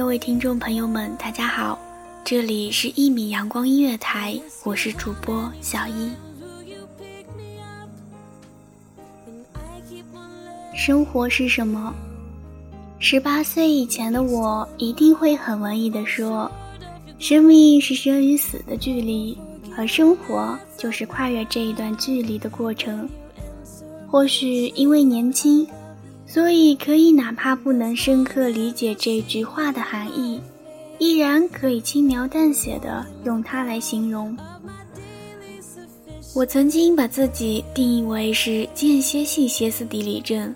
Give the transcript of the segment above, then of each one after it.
各位听众朋友们，大家好。这里是一米阳光音乐台，我是主播小一。生活是什么？十八岁以前的我一定会很文艺的说，生命是生与死的距离，而生活就是跨越这一段距离的过程。或许因为年轻，所以可以哪怕不能深刻理解这句话的含义。依然可以轻描淡写的用它来形容。我曾经把自己定义为是间歇性歇斯底里症，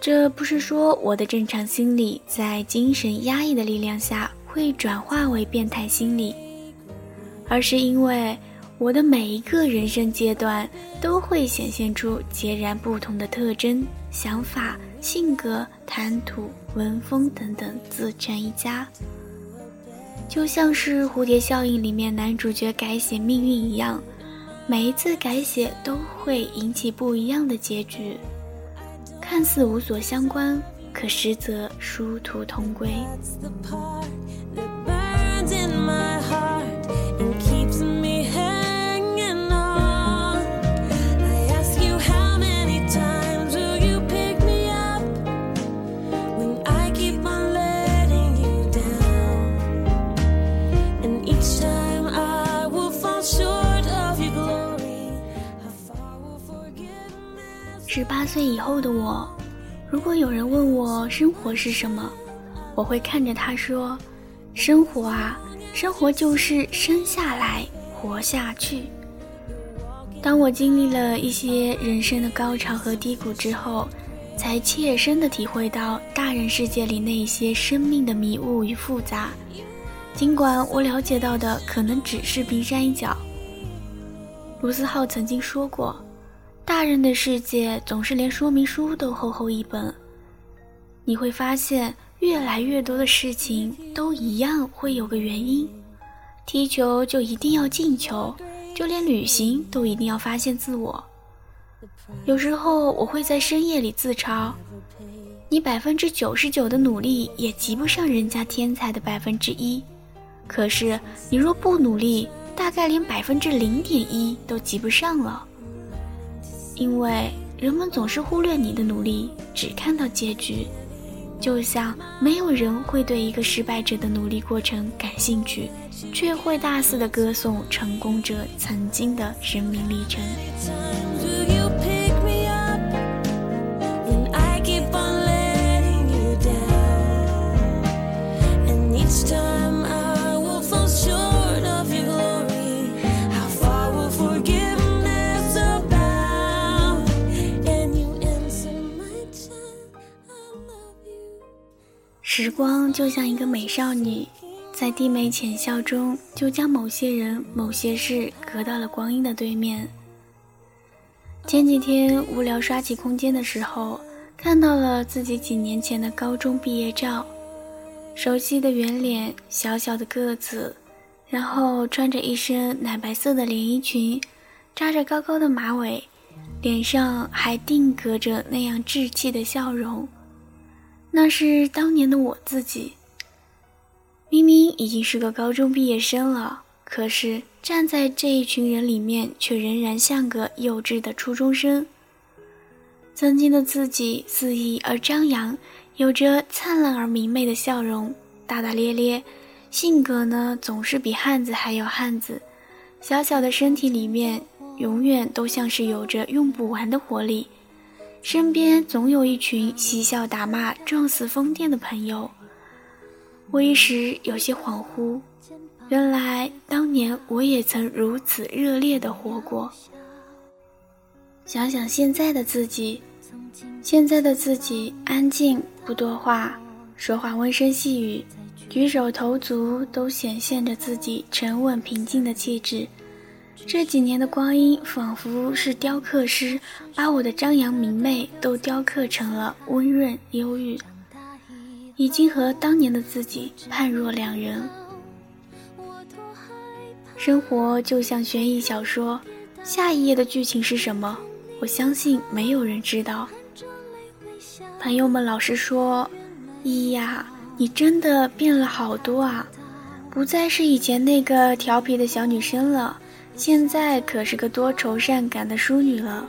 这不是说我的正常心理在精神压抑的力量下会转化为变态心理，而是因为我的每一个人生阶段都会显现出截然不同的特征、想法、性格、谈吐、文风等等，自成一家。就像是蝴蝶效应里面男主角改写命运一样，每一次改写都会引起不一样的结局，看似无所相关，可实则殊途同归。岁以后的我，如果有人问我生活是什么，我会看着他说：“生活啊，生活就是生下来，活下去。”当我经历了一些人生的高潮和低谷之后，才切身的体会到大人世界里那些生命的迷雾与复杂。尽管我了解到的可能只是冰山一角。卢思浩曾经说过。大人的世界总是连说明书都厚厚一本，你会发现越来越多的事情都一样会有个原因。踢球就一定要进球，就连旅行都一定要发现自我。有时候我会在深夜里自嘲：你百分之九十九的努力也及不上人家天才的百分之一，可是你若不努力，大概连百分之零点一都及不上了。因为人们总是忽略你的努力，只看到结局，就像没有人会对一个失败者的努力过程感兴趣，却会大肆的歌颂成功者曾经的生命历程。时光就像一个美少女，在低眉浅笑中，就将某些人、某些事隔到了光阴的对面。前几天无聊刷起空间的时候，看到了自己几年前的高中毕业照，熟悉的圆脸，小小的个子，然后穿着一身奶白色的连衣裙，扎着高高的马尾，脸上还定格着那样稚气的笑容。那是当年的我自己。明明已经是个高中毕业生了，可是站在这一群人里面，却仍然像个幼稚的初中生。曾经的自己肆意而张扬，有着灿烂而明媚的笑容，大大咧咧，性格呢总是比汉子还要汉子。小小的身体里面，永远都像是有着用不完的活力。身边总有一群嬉笑打骂、撞死疯癫的朋友。我一时有些恍惚，原来当年我也曾如此热烈的活过。想想现在的自己，现在的自己安静不多话，说话温声细语，举手投足都显现着自己沉稳平静的气质。这几年的光阴，仿佛是雕刻师把我的张扬明媚都雕刻成了温润忧郁，已经和当年的自己判若两人。生活就像悬疑小说，下一页的剧情是什么？我相信没有人知道。朋友们老是说：“依依呀，你真的变了好多啊，不再是以前那个调皮的小女生了。”现在可是个多愁善感的淑女了。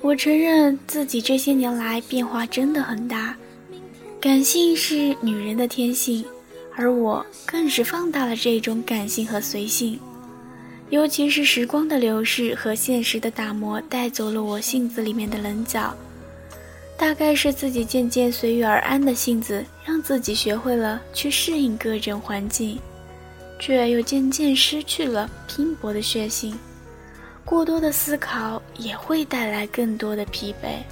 我承认自己这些年来变化真的很大，感性是女人的天性，而我更是放大了这种感性和随性。尤其是时光的流逝和现实的打磨，带走了我性子里面的棱角。大概是自己渐渐随遇而安的性子，让自己学会了去适应各种环境。却又渐渐失去了拼搏的血性，过多的思考也会带来更多的疲惫。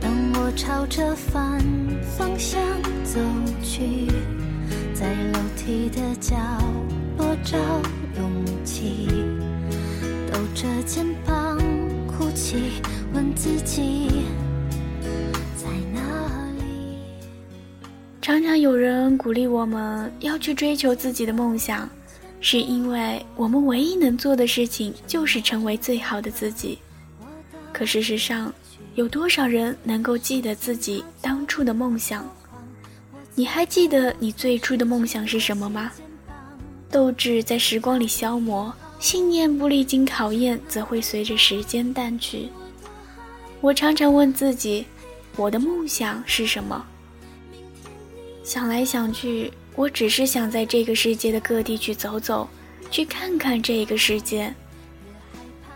当我朝着反方向走去，在楼梯的角落找勇气，抖着肩膀哭泣，问自己。常常有人鼓励我们要去追求自己的梦想，是因为我们唯一能做的事情就是成为最好的自己。可事实上，有多少人能够记得自己当初的梦想？你还记得你最初的梦想是什么吗？斗志在时光里消磨，信念不历经考验，则会随着时间淡去。我常常问自己，我的梦想是什么？想来想去，我只是想在这个世界的各地去走走，去看看这个世界。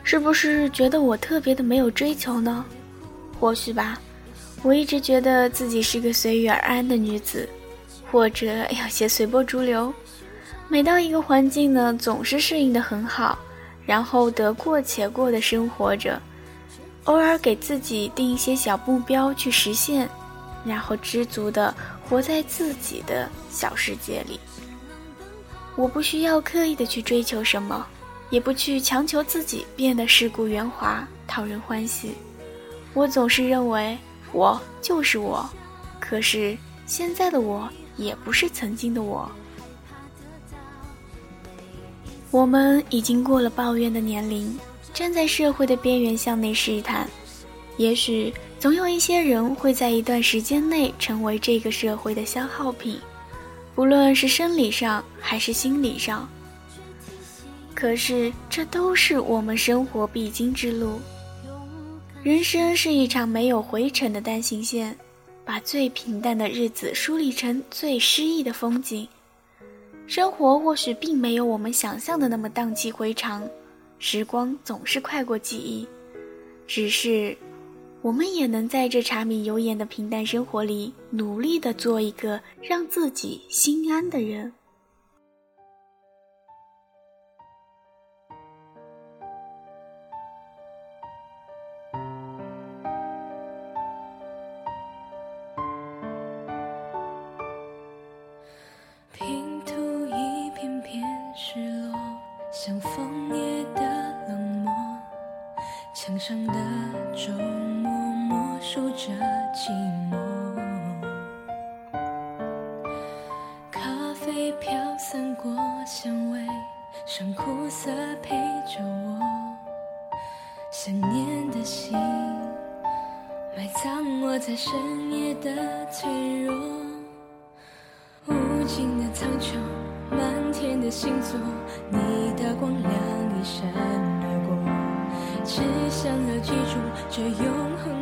是不是觉得我特别的没有追求呢？或许吧。我一直觉得自己是个随遇而安的女子，或者有些随波逐流。每到一个环境呢，总是适应的很好，然后得过且过的生活着，偶尔给自己定一些小目标去实现。然后知足的活在自己的小世界里。我不需要刻意的去追求什么，也不去强求自己变得世故圆滑、讨人欢喜。我总是认为我就是我，可是现在的我也不是曾经的我。我们已经过了抱怨的年龄，站在社会的边缘向内试探，也许。总有一些人会在一段时间内成为这个社会的消耗品，不论是生理上还是心理上。可是这都是我们生活必经之路。人生是一场没有回程的单行线，把最平淡的日子梳理成最诗意的风景。生活或许并没有我们想象的那么荡气回肠，时光总是快过记忆，只是。我们也能在这柴米油盐的平淡生活里努力的做一个让自己心安的人。拼图一片片失落像枫叶的冷漠墙上的钟数着寂寞。咖啡飘散过香味，剩苦涩陪着我。想念的心，埋葬我在深夜的脆弱。无尽的苍穹，满天的星座，你的光亮一闪而过，只想要记住这永恒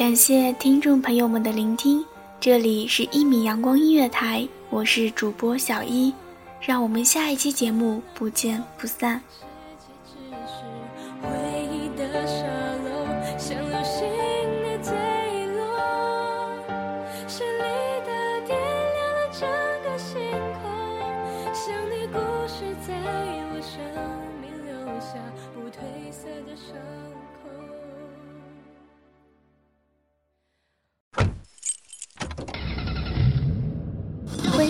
感谢听众朋友们的聆听，这里是一米阳光音乐台，我是主播小一，让我们下一期节目不见不散。世界只是回忆的沙漏，像流星的坠落，绚丽的点亮了整个星空。像你故事在我生命留下不褪色的伤